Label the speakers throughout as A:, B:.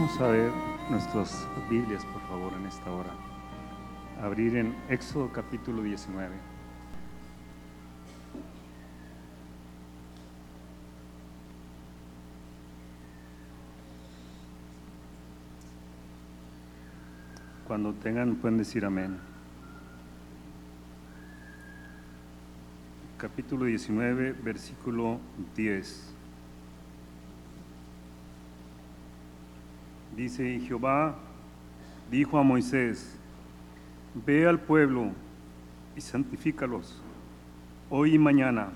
A: Vamos a ver nuestras Biblias, por favor, en esta hora. Abrir en Éxodo capítulo 19. Cuando tengan, pueden decir amén. Capítulo 19, versículo 10. Dice, Jehová dijo a Moisés, ve al pueblo y santifícalos hoy y mañana,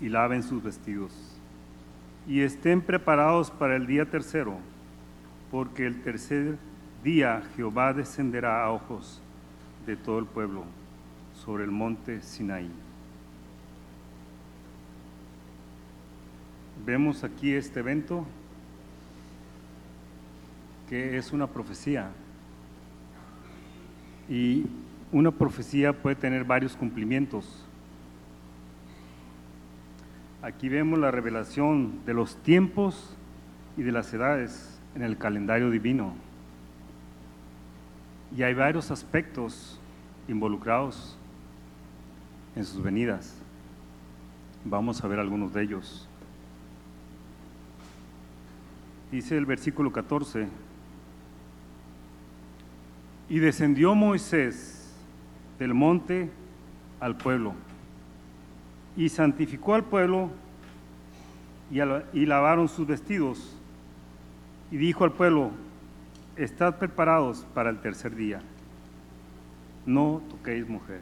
A: y laven sus vestidos, y estén preparados para el día tercero, porque el tercer día Jehová descenderá a ojos de todo el pueblo sobre el monte Sinaí. Vemos aquí este evento que es una profecía. Y una profecía puede tener varios cumplimientos. Aquí vemos la revelación de los tiempos y de las edades en el calendario divino. Y hay varios aspectos involucrados en sus venidas. Vamos a ver algunos de ellos. Dice el versículo 14, y descendió Moisés del monte al pueblo y santificó al pueblo y, lavaron sus vestidos y dijo al pueblo, estad preparados para el tercer día, no toquéis mujer.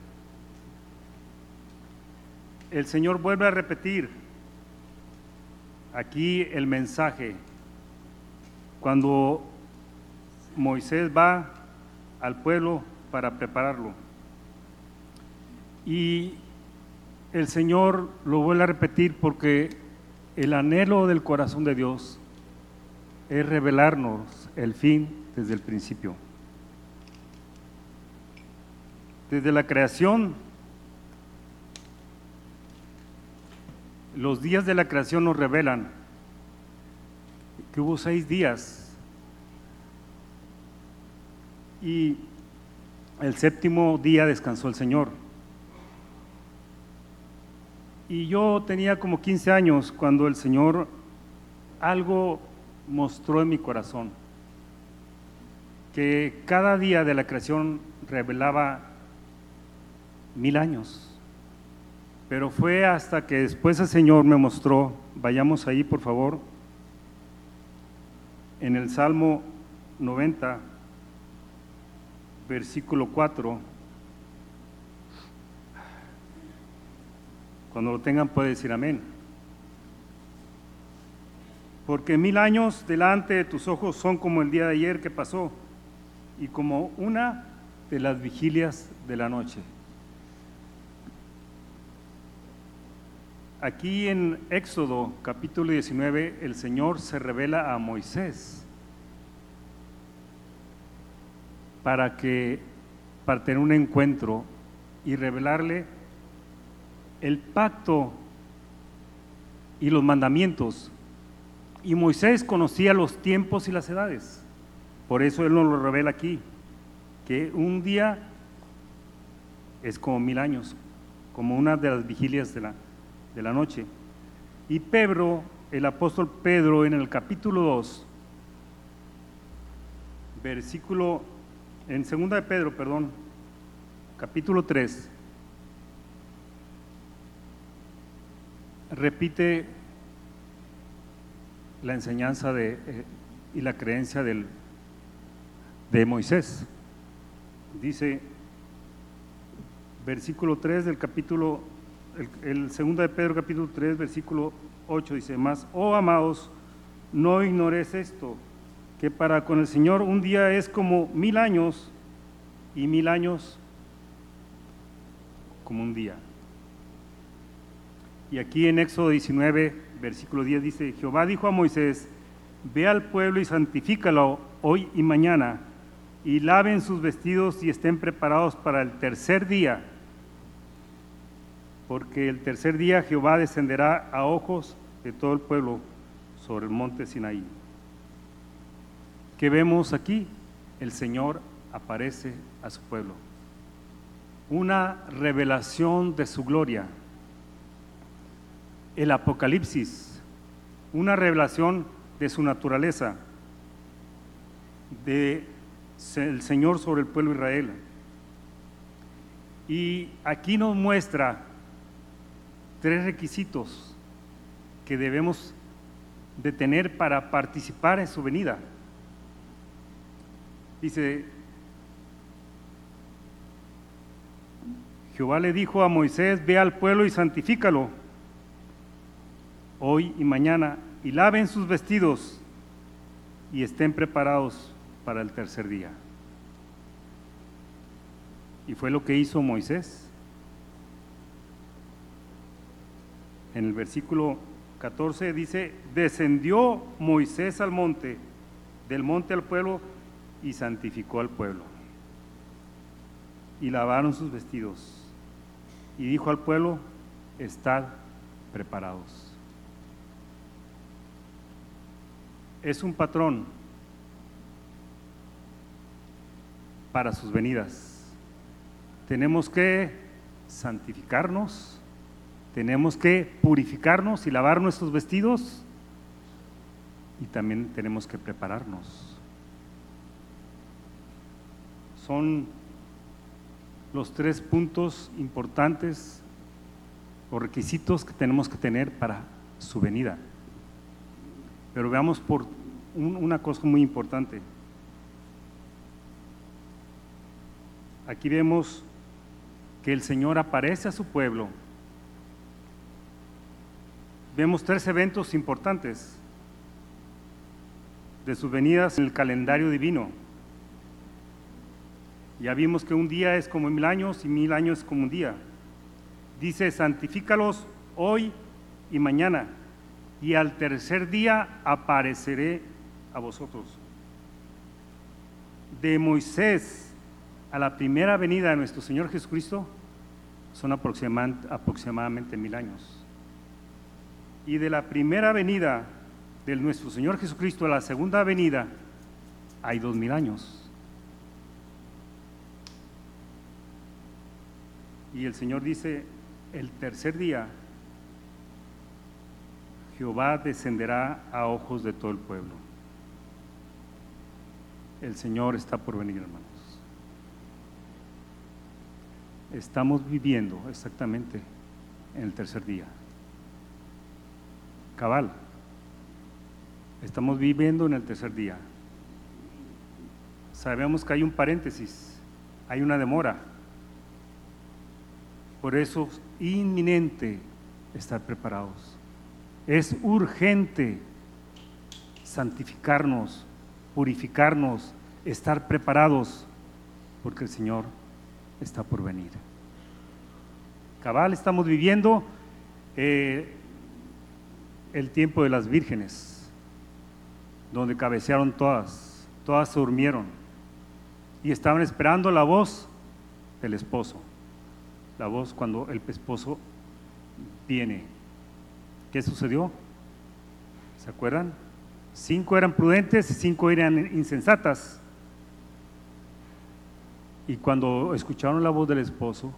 A: El Señor vuelve a repetir aquí el mensaje cuando Moisés va al pueblo para prepararlo. Y el Señor lo vuelve a repetir porque el anhelo del corazón de Dios es revelarnos el fin desde el principio. Desde la creación, los días de la creación nos revelan que hubo seis días y el séptimo día descansó el Señor. Y yo tenía como 15 años cuando el Señor algo mostró en mi corazón, que cada día de la creación revelaba mil años. Pero fue hasta que después el Señor me mostró, vayamos ahí por favor, en el Salmo 90, versículo 4. Cuando lo tengan puede decir amén. Porque mil años delante de tus ojos son como el día de ayer que pasó y como una de las vigilias de la noche. Aquí en Éxodo capítulo 19 el Señor se revela a Moisés para que para tener un encuentro y revelarle el pacto y los mandamientos. Y Moisés conocía los tiempos y las edades. Por eso él nos lo revela aquí, que un día es como mil años, como una de las vigilias de la, de la noche. Y Pedro, el apóstol Pedro, en el capítulo 2, versículo en segunda de Pedro, perdón, capítulo 3, repite la enseñanza de, eh, y la creencia del, de Moisés. Dice, versículo 3 del capítulo, el, el de Pedro capítulo 3, versículo 8, dice, más, oh amados, no ignores esto que para con el Señor un día es como mil años y mil años como un día. Y aquí en Éxodo 19, versículo 10 dice, Jehová dijo a Moisés, ve al pueblo y santifícalo hoy y mañana, y laven sus vestidos y estén preparados para el tercer día, porque el tercer día Jehová descenderá a ojos de todo el pueblo sobre el monte Sinaí. ¿Qué vemos aquí? El Señor aparece a su pueblo. Una revelación de su gloria. El Apocalipsis, una revelación de su naturaleza, de Señor sobre el pueblo de Israel. Y aquí nos muestra tres requisitos que debemos de tener para participar en su venida. Dice, Jehová le dijo a Moisés, ve al pueblo y santifícalo hoy y mañana y laven sus vestidos y estén preparados para el tercer día. Y fue lo que hizo Moisés. En el versículo 14 dice, descendió Moisés al monte, del monte al pueblo, y santificó al pueblo. Y lavaron sus vestidos. Y dijo al pueblo, estad preparados. Es un patrón para sus venidas. Tenemos que santificarnos, tenemos que purificarnos y lavar nuestros vestidos y también tenemos que prepararnos. Son los tres puntos importantes o requisitos que tenemos que tener para su venida. Pero veamos por una cosa muy importante. Aquí vemos que el Señor aparece a su pueblo. Vemos tres eventos importantes de sus venidas en el calendario divino. Ya vimos que un día es como mil años y mil años es como un día. Dice, santifícalos hoy y mañana, y al tercer día apareceré a vosotros. De Moisés a la primera venida de nuestro Señor Jesucristo son aproximadamente mil años. Y de la primera venida de nuestro Señor Jesucristo a la segunda venida hay dos mil años. Y el Señor dice, el tercer día Jehová descenderá a ojos de todo el pueblo. El Señor está por venir, hermanos. Estamos viviendo exactamente en el tercer día. Cabal. Estamos viviendo en el tercer día. Sabemos que hay un paréntesis, hay una demora por eso es inminente estar preparados. Es urgente santificarnos, purificarnos, estar preparados, porque el Señor está por venir. Cabal, estamos viviendo eh, el tiempo de las vírgenes, donde cabecearon todas, todas se durmieron y estaban esperando la voz del esposo la voz cuando el esposo viene. ¿Qué sucedió? ¿Se acuerdan? Cinco eran prudentes y cinco eran insensatas. Y cuando escucharon la voz del esposo,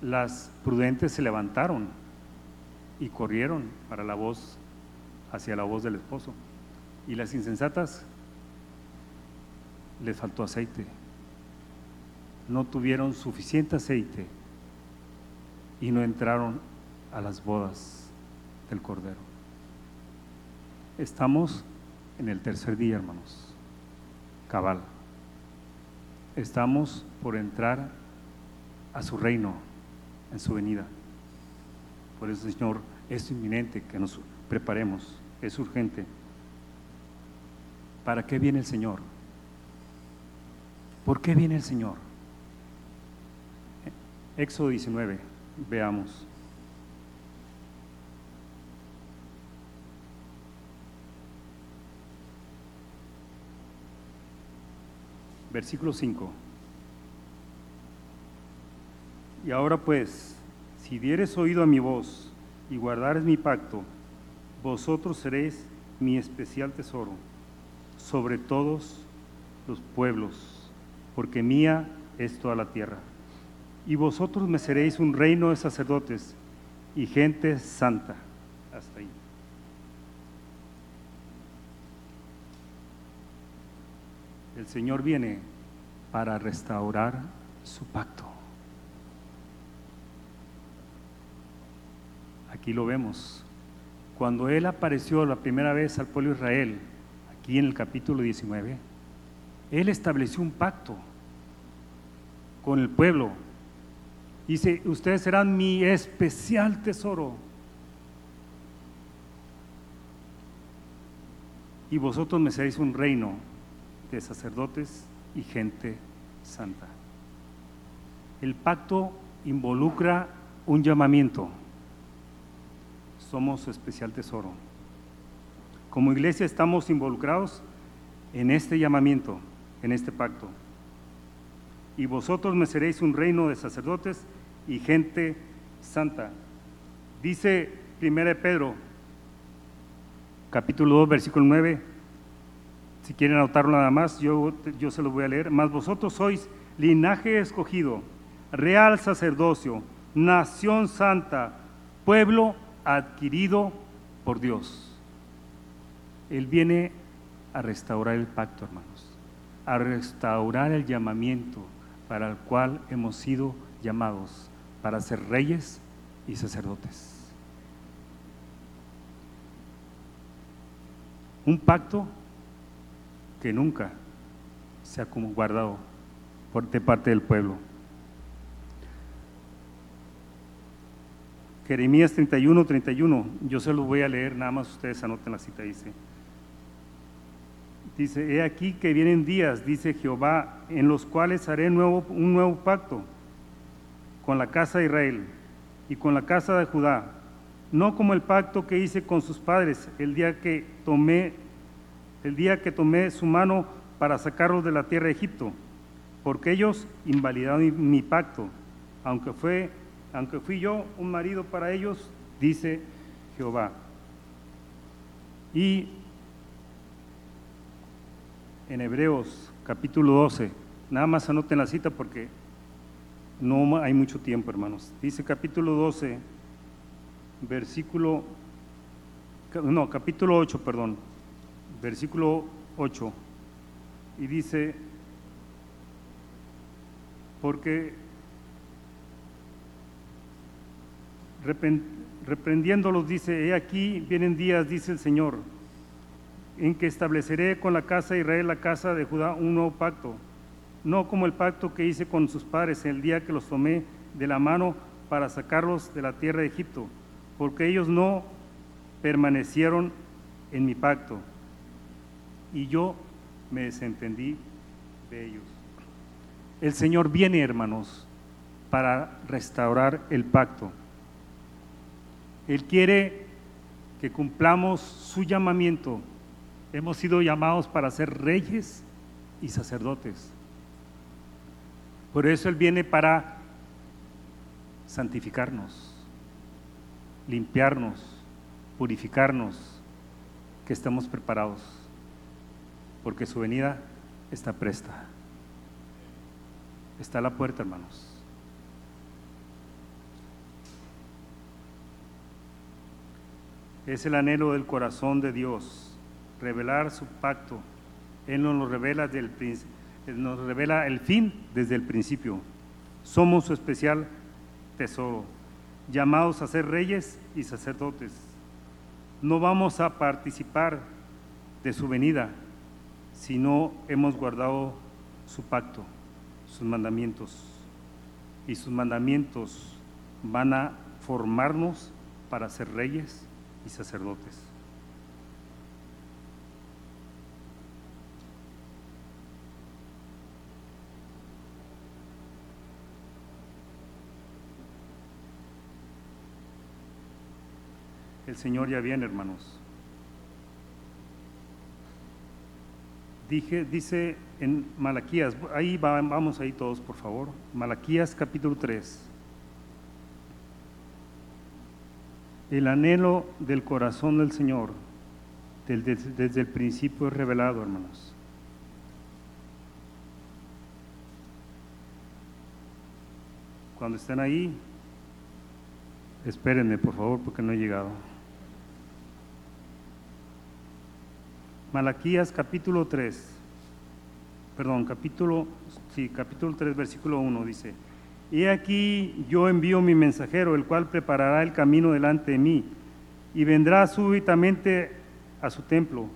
A: las prudentes se levantaron y corrieron para la voz, hacia la voz del esposo. Y las insensatas les faltó aceite no tuvieron suficiente aceite y no entraron a las bodas del Cordero. Estamos en el tercer día, hermanos. Cabal. Estamos por entrar a su reino en su venida. Por eso, Señor, es inminente que nos preparemos, es urgente. ¿Para qué viene el Señor? ¿Por qué viene el Señor? Éxodo 19, veamos. Versículo 5. Y ahora pues, si dieres oído a mi voz y guardares mi pacto, vosotros seréis mi especial tesoro sobre todos los pueblos, porque mía es toda la tierra. Y vosotros me seréis un reino de sacerdotes y gente santa. Hasta ahí. El Señor viene para restaurar su pacto. Aquí lo vemos. Cuando Él apareció la primera vez al pueblo de Israel, aquí en el capítulo 19, Él estableció un pacto con el pueblo. Dice, ustedes serán mi especial tesoro. Y vosotros me seréis un reino de sacerdotes y gente santa. El pacto involucra un llamamiento. Somos su especial tesoro. Como iglesia estamos involucrados en este llamamiento, en este pacto. Y vosotros me seréis un reino de sacerdotes y gente santa. Dice 1 Pedro, capítulo 2, versículo 9. Si quieren anotarlo nada más, yo, yo se lo voy a leer. Mas vosotros sois linaje escogido, real sacerdocio, nación santa, pueblo adquirido por Dios. Él viene a restaurar el pacto, hermanos, a restaurar el llamamiento para el cual hemos sido llamados, para ser reyes y sacerdotes. Un pacto que nunca se ha guardado por parte del pueblo. Jeremías 31, 31, yo se lo voy a leer, nada más ustedes anoten la cita, dice. Dice, he aquí que vienen días, dice Jehová, en los cuales haré nuevo, un nuevo pacto con la casa de Israel y con la casa de Judá, no como el pacto que hice con sus padres el día que tomé, el día que tomé su mano para sacarlos de la tierra de Egipto, porque ellos invalidaron mi pacto, aunque fue aunque fui yo un marido para ellos, dice Jehová. Y en Hebreos capítulo 12, nada más anoten la cita porque no hay mucho tiempo, hermanos. Dice capítulo 12, versículo, no, capítulo 8, perdón, versículo 8, y dice, porque reprendiéndolos dice, he aquí vienen días, dice el Señor, en que estableceré con la casa de Israel, la casa de Judá, un nuevo pacto, no como el pacto que hice con sus padres el día que los tomé de la mano para sacarlos de la tierra de Egipto, porque ellos no permanecieron en mi pacto, y yo me desentendí de ellos. El Señor viene, hermanos, para restaurar el pacto. Él quiere que cumplamos su llamamiento. Hemos sido llamados para ser reyes y sacerdotes. Por eso Él viene para santificarnos, limpiarnos, purificarnos, que estemos preparados, porque su venida está presta. Está a la puerta, hermanos. Es el anhelo del corazón de Dios, revelar su pacto. Él nos revela, del, nos revela el fin desde el principio. Somos su especial tesoro, llamados a ser reyes y sacerdotes. No vamos a participar de su venida si no hemos guardado su pacto, sus mandamientos. Y sus mandamientos van a formarnos para ser reyes y sacerdotes. El Señor ya viene, hermanos. Dije, dice en Malaquías, ahí vamos ahí todos, por favor. Malaquías capítulo 3. el anhelo del corazón del Señor desde, desde el principio es revelado, hermanos. Cuando estén ahí, espérenme, por favor, porque no he llegado. Malaquías capítulo 3, perdón, capítulo, sí, capítulo 3, versículo 1 dice, y aquí yo envío mi mensajero, el cual preparará el camino delante de mí, y vendrá súbitamente a su templo.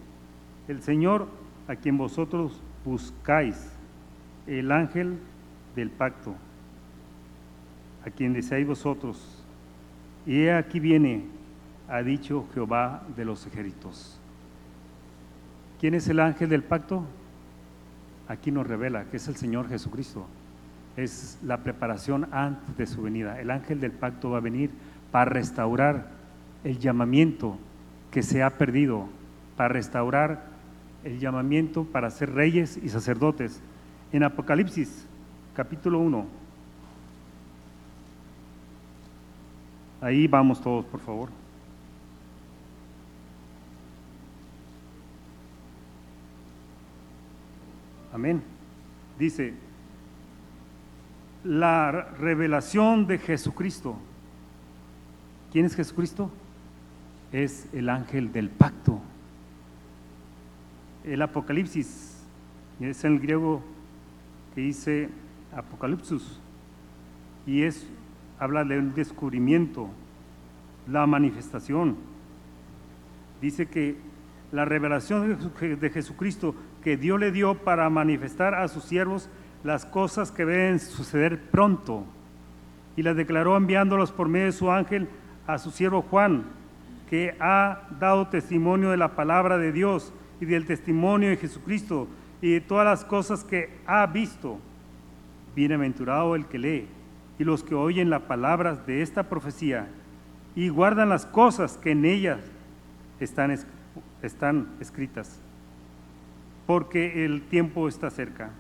A: El Señor a quien vosotros buscáis, el ángel del pacto, a quien deseáis vosotros. Y he aquí viene, ha dicho Jehová de los ejércitos. ¿Quién es el ángel del pacto? Aquí nos revela que es el Señor Jesucristo. Es la preparación antes de su venida. El ángel del pacto va a venir para restaurar el llamamiento que se ha perdido, para restaurar el llamamiento para ser reyes y sacerdotes. En Apocalipsis, capítulo 1. Ahí vamos todos, por favor. Amén. Dice, la revelación de Jesucristo. ¿Quién es Jesucristo? Es el ángel del pacto. El Apocalipsis, es el griego que dice Apocalipsis, y es, habla del descubrimiento, la manifestación. Dice que la revelación de Jesucristo que Dios le dio para manifestar a sus siervos las cosas que deben suceder pronto. Y las declaró enviándolos por medio de su ángel a su siervo Juan, que ha dado testimonio de la palabra de Dios y del testimonio de Jesucristo y de todas las cosas que ha visto. Bienaventurado el que lee y los que oyen las palabras de esta profecía y guardan las cosas que en ellas están, están escritas porque el tiempo está cerca.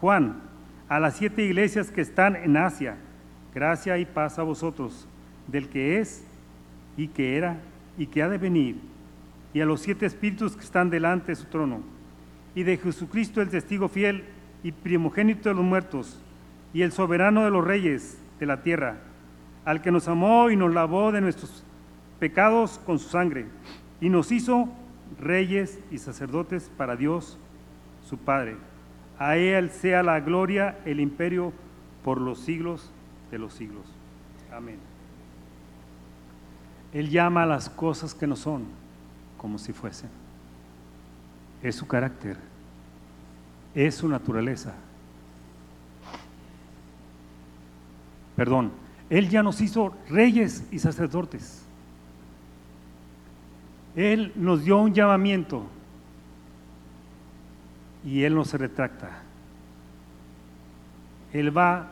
A: Juan, a las siete iglesias que están en Asia, gracia y paz a vosotros, del que es y que era y que ha de venir, y a los siete espíritus que están delante de su trono, y de Jesucristo el testigo fiel y primogénito de los muertos, y el soberano de los reyes de la tierra, al que nos amó y nos lavó de nuestros pecados con su sangre, y nos hizo reyes y sacerdotes para Dios su Padre. A Él sea la gloria, el imperio por los siglos de los siglos. Amén. Él llama a las cosas que no son como si fuesen. Es su carácter, es su naturaleza. Perdón, Él ya nos hizo reyes y sacerdotes. Él nos dio un llamamiento y Él no se retracta. Él va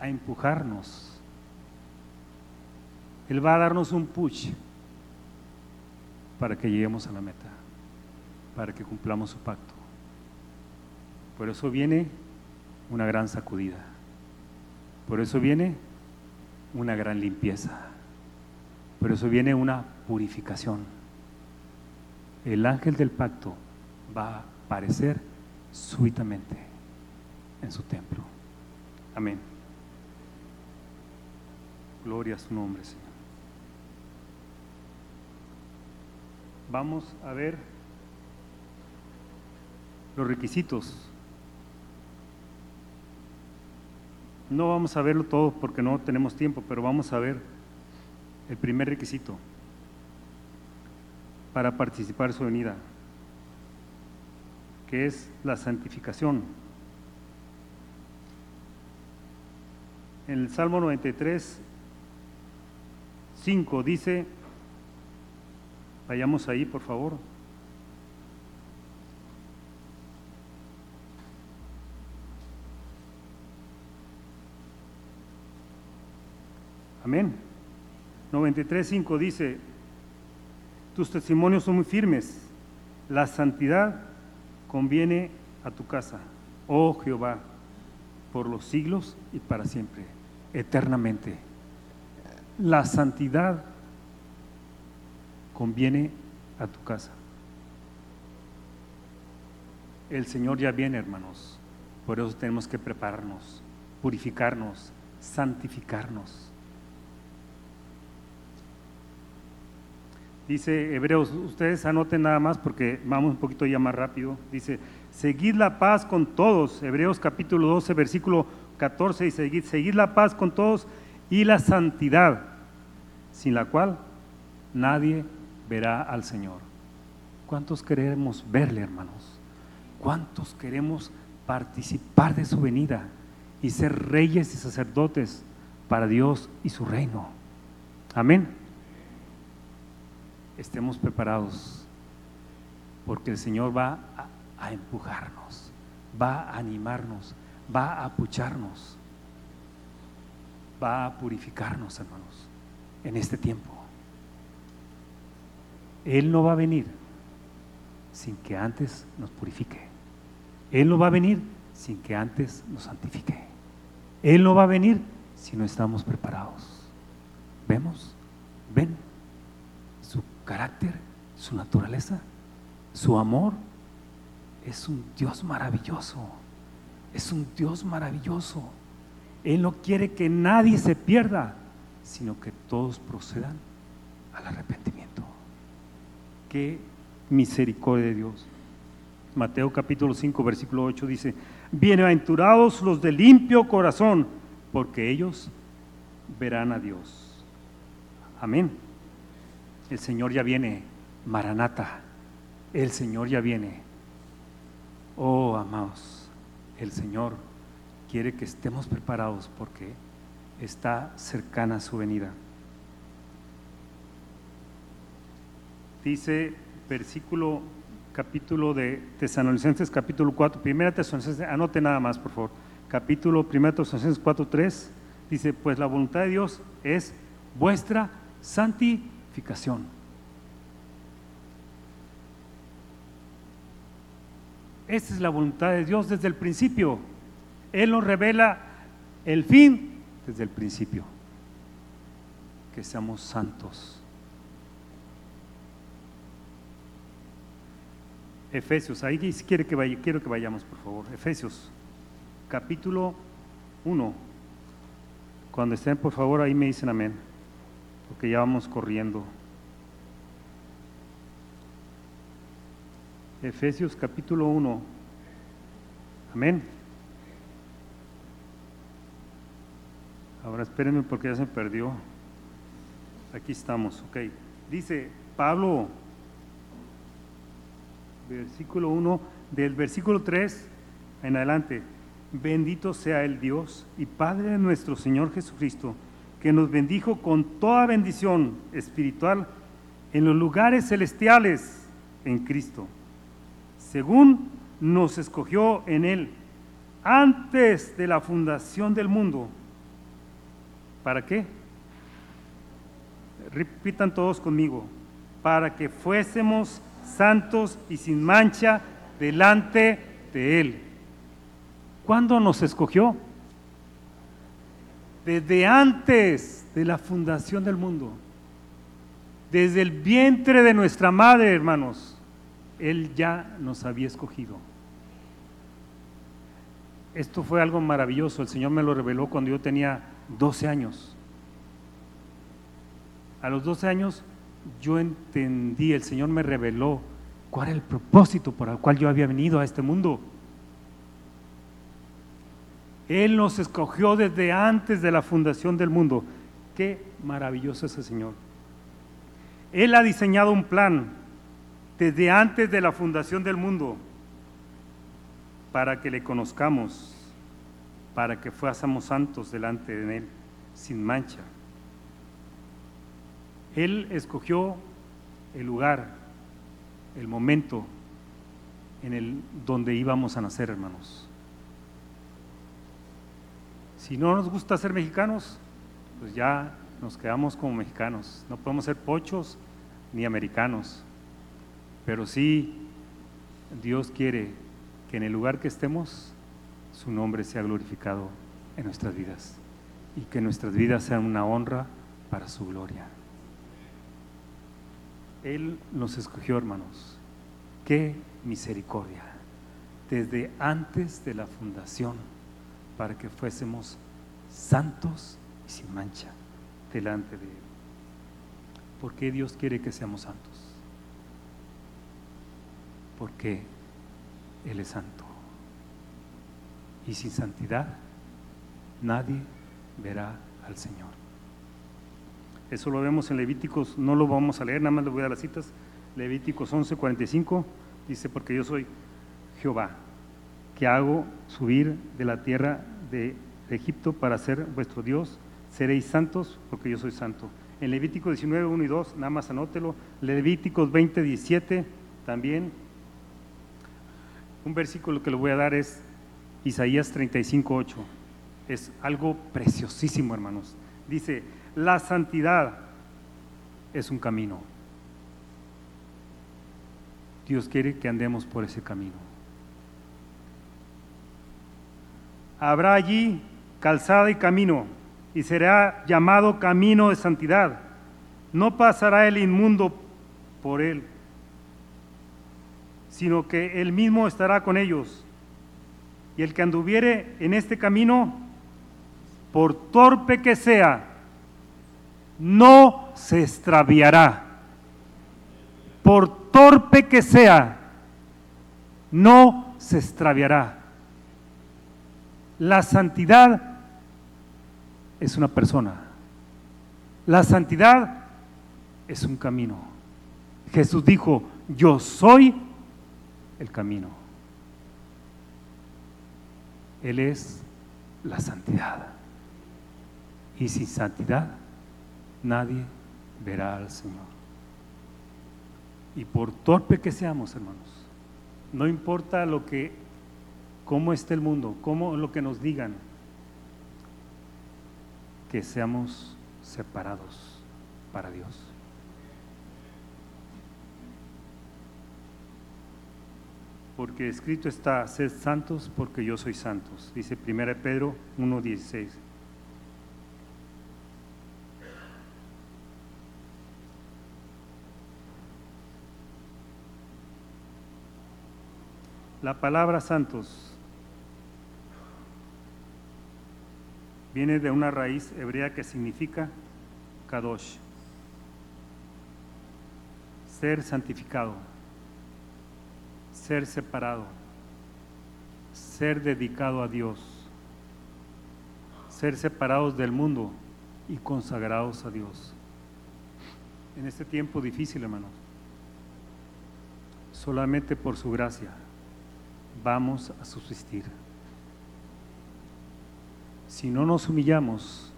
A: a empujarnos. Él va a darnos un push para que lleguemos a la meta, para que cumplamos su pacto. Por eso viene una gran sacudida. Por eso viene una gran limpieza. Por eso viene una purificación. El ángel del pacto va a aparecer súbitamente en su templo. Amén. Gloria a su nombre, Señor. Vamos a ver los requisitos. No vamos a verlo todo porque no tenemos tiempo, pero vamos a ver el primer requisito para participar su venida que es la santificación. En el Salmo 93, 5 dice, vayamos ahí por favor. Amén. 93.5 dice, tus testimonios son muy firmes, la santidad conviene a tu casa, oh Jehová, por los siglos y para siempre, eternamente. La santidad conviene a tu casa. El Señor ya viene, hermanos. Por eso tenemos que prepararnos, purificarnos, santificarnos. Dice Hebreos, ustedes anoten nada más porque vamos un poquito ya más rápido. Dice, seguid la paz con todos. Hebreos capítulo 12, versículo 14 y seguid, seguid la paz con todos y la santidad, sin la cual nadie verá al Señor. ¿Cuántos queremos verle, hermanos? ¿Cuántos queremos participar de su venida y ser reyes y sacerdotes para Dios y su reino? Amén. Estemos preparados porque el Señor va a, empujarnos, va a animarnos, va a apucharnos, va a purificarnos, hermanos, en este tiempo. Él no va a venir sin que antes nos purifique. Él no va a venir sin que antes nos santifique. Él no va a venir si no estamos preparados. ¿Vemos? ¿Ven carácter, su naturaleza, su amor? Es un Dios maravilloso. Es un Dios maravilloso. Él no quiere que nadie se pierda, sino que todos procedan al arrepentimiento. Qué misericordia de Dios. Mateo capítulo 5, versículo 8 dice, bienaventurados los de limpio corazón, porque ellos verán a Dios. Amén. El Señor ya viene, Maranata. El Señor ya viene. Oh, amados, el Señor quiere que estemos preparados porque está cercana su venida. Dice versículo, capítulo de Tesalonicenses, capítulo 4, primera Tesalonicenses, anote nada más, por favor. Capítulo primera Tesalonicenses 4, 3, dice, pues la voluntad de Dios es vuestra santificación. Esa es la voluntad de Dios desde el principio. Él nos revela el fin desde el principio. Que seamos santos. Efesios, ahí quiere que quiero que vayamos, por favor. Efesios, capítulo 1. Cuando estén, por favor, ahí me dicen amén, porque ya vamos corriendo. Efesios capítulo 1. Amén. Ahora espérenme porque ya se perdió. Aquí estamos, ok. Dice Pablo, versículo 1, del versículo 3 en adelante. Bendito sea el Dios y Padre de nuestro Señor Jesucristo, que nos bendijo con toda bendición espiritual en los lugares celestiales en Cristo, según nos escogió en Él antes de la fundación del mundo. ¿Para qué? Repitan todos conmigo. Para que fuésemos santos y sin mancha delante de Él. ¿Cuándo nos escogió? Desde antes de la fundación del mundo. Desde el vientre de nuestra madre, hermanos. Él ya nos había escogido. Esto fue algo maravilloso. El Señor me lo reveló cuando yo tenía 12 años. A los 12 años yo entendí, el Señor me reveló cuál era el propósito por el cual yo había venido a este mundo. Él nos escogió desde antes de la fundación del mundo. Qué maravilloso ese Señor. Él ha diseñado un plan desde antes de la fundación del mundo para que le conozcamos, para que fuésemos santos delante de Él, sin mancha. Él escogió el lugar, el momento en el donde íbamos a nacer, hermanos. Si no nos gusta ser mexicanos, pues ya nos quedamos como mexicanos. No podemos ser pochos ni americanos. Pero sí, Dios quiere que en el lugar que estemos, su nombre sea glorificado en nuestras vidas y que nuestras vidas sean una honra para su gloria. Él nos escogió, hermanos. Qué misericordia. desde antes de la fundación para que fuésemos santos y sin mancha delante de Él. ¿Por qué Dios quiere que seamos santos? Porque Él es santo. Y sin santidad nadie verá al Señor. Eso lo vemos en Levíticos, no lo vamos a leer, nada más le voy a dar las citas. Levíticos 11:45 dice, porque yo soy Jehová, que hago subir de la tierra de Egipto para ser vuestro Dios, seréis santos porque yo soy santo. En Levítico 19, 1 y 2, nada más anótelo. Levíticos 20, 17 también. Un versículo que le voy a dar es Isaías 35, 8. Es algo preciosísimo, hermanos. Dice, la santidad es un camino. Dios quiere que andemos por ese camino. Habrá allí calzada y camino, y será llamado camino de santidad. No pasará el inmundo por él, sino que él mismo estará con ellos. Y el que anduviere en este camino, por torpe que sea, no se extraviará. Por torpe que sea, no se extraviará. La santidad es una persona. La santidad es un camino. Jesús dijo, yo soy el camino. Él es la santidad. Y sin santidad nadie verá al Señor. Y por torpe que seamos, hermanos, no importa lo que, cómo esté el mundo, cómo lo que nos digan, que seamos separados para Dios. Porque escrito está, sed santos porque yo soy santos, dice 1 Pedro 1.16. La palabra santos viene de una raíz hebrea que significa kadosh, ser santificado, ser separado, ser dedicado a Dios, ser separados del mundo y consagrados a Dios. En este tiempo difícil, hermanos, solamente por su gracia vamos a subsistir. Si no nos humillamos,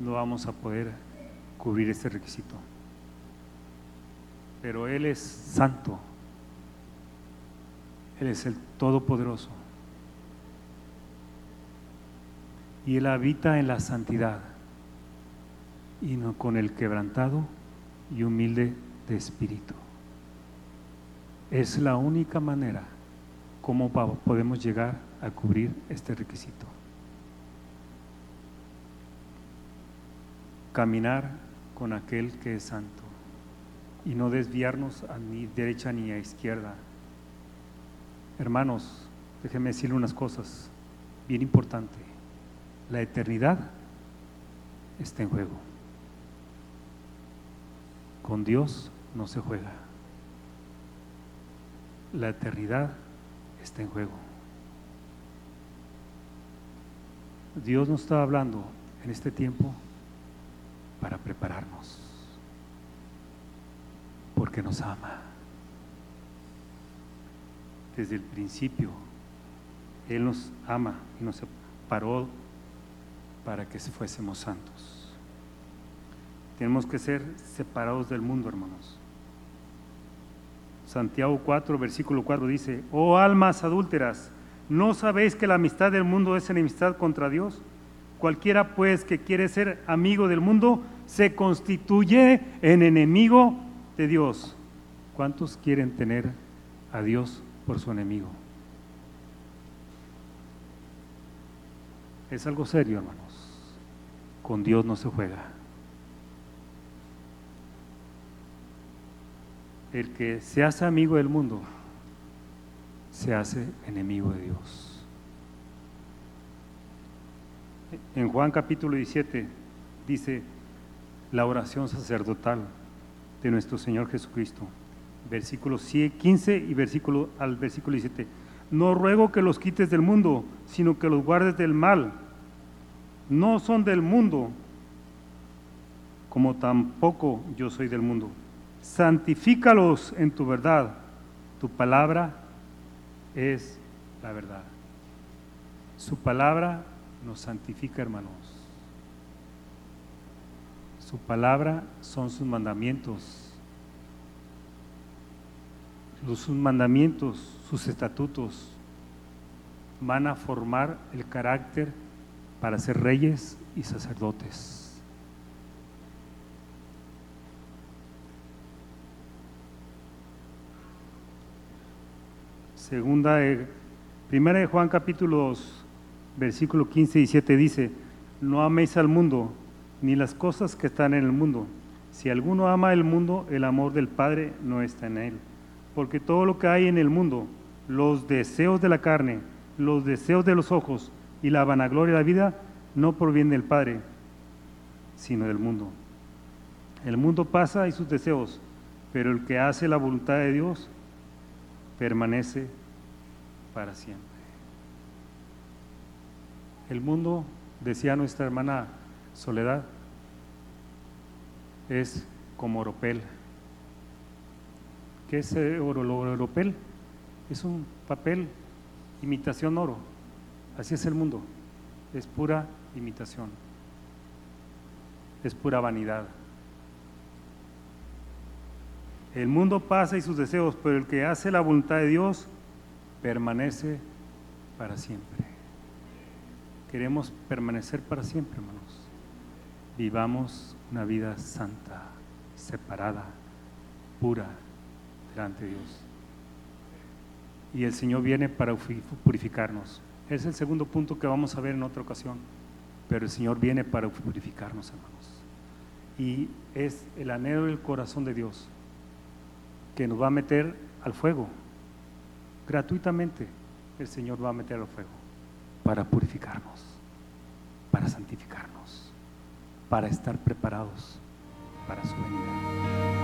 A: no vamos a poder cubrir este requisito. Pero Él es santo. Él es el Todopoderoso. Y Él habita en la santidad y no con el quebrantado y humilde de espíritu. Es la única manera como podemos llegar a cubrir este requisito. Caminar con aquel que es santo y no desviarnos a ni derecha ni a izquierda. Hermanos, déjenme decirle unas cosas bien importantes. La eternidad está en juego. Con Dios no se juega. La eternidad está en juego. Dios nos está hablando en este tiempo para prepararnos, porque nos ama. Desde el principio, Él nos ama y nos separó para que fuésemos santos. Tenemos que ser separados del mundo, hermanos. Santiago 4, versículo 4 dice, oh almas adúlteras, ¿no sabéis que la amistad del mundo es enemistad contra Dios? Cualquiera pues que quiere ser amigo del mundo se constituye en enemigo de Dios. ¿Cuántos quieren tener a Dios por su enemigo? Es algo serio, hermanos. Con Dios no se juega. El que se hace amigo del mundo se hace enemigo de Dios. En Juan capítulo 17 dice la oración sacerdotal de nuestro Señor Jesucristo, versículo 15 y al versículo 17. No ruego que los quites del mundo, sino que los guardes del mal. No son del mundo, como tampoco yo soy del mundo. Santifícalos en tu verdad. Tu palabra es la verdad. Su palabra nos santifica, hermanos. Su palabra son sus mandamientos. sus mandamientos, sus estatutos van a formar el carácter para ser reyes y sacerdotes. Segunda, primera de Juan capítulo 2, versículo 15 y 17 dice, no améis al mundo ni las cosas que están en el mundo. Si alguno ama el mundo, el amor del Padre no está en él. Porque todo lo que hay en el mundo, los deseos de la carne, los deseos de los ojos y la vanagloria de la vida, no provienen del Padre, sino del mundo. El mundo pasa y sus deseos, pero el que hace la voluntad de Dios permanece para siempre. El mundo, decía nuestra hermana Soledad, es como oropel. ¿Qué es oro, oropel? Es un papel imitación oro. Así es el mundo. Es pura imitación. Es pura vanidad. El mundo pasa y sus deseos, pero el que hace la voluntad de Dios permanece para siempre. Queremos permanecer para siempre, hermanos. Vivamos una vida santa, separada, pura delante de Dios. Y el Señor viene para purificarnos. Es el segundo punto que vamos a ver en otra ocasión. Pero el Señor viene para purificarnos, hermanos. Y es el anhelo del corazón de Dios que nos va a meter al fuego. Gratuitamente el Señor va a meter al fuego para purificarnos, para santificarnos, para estar preparados para su venida.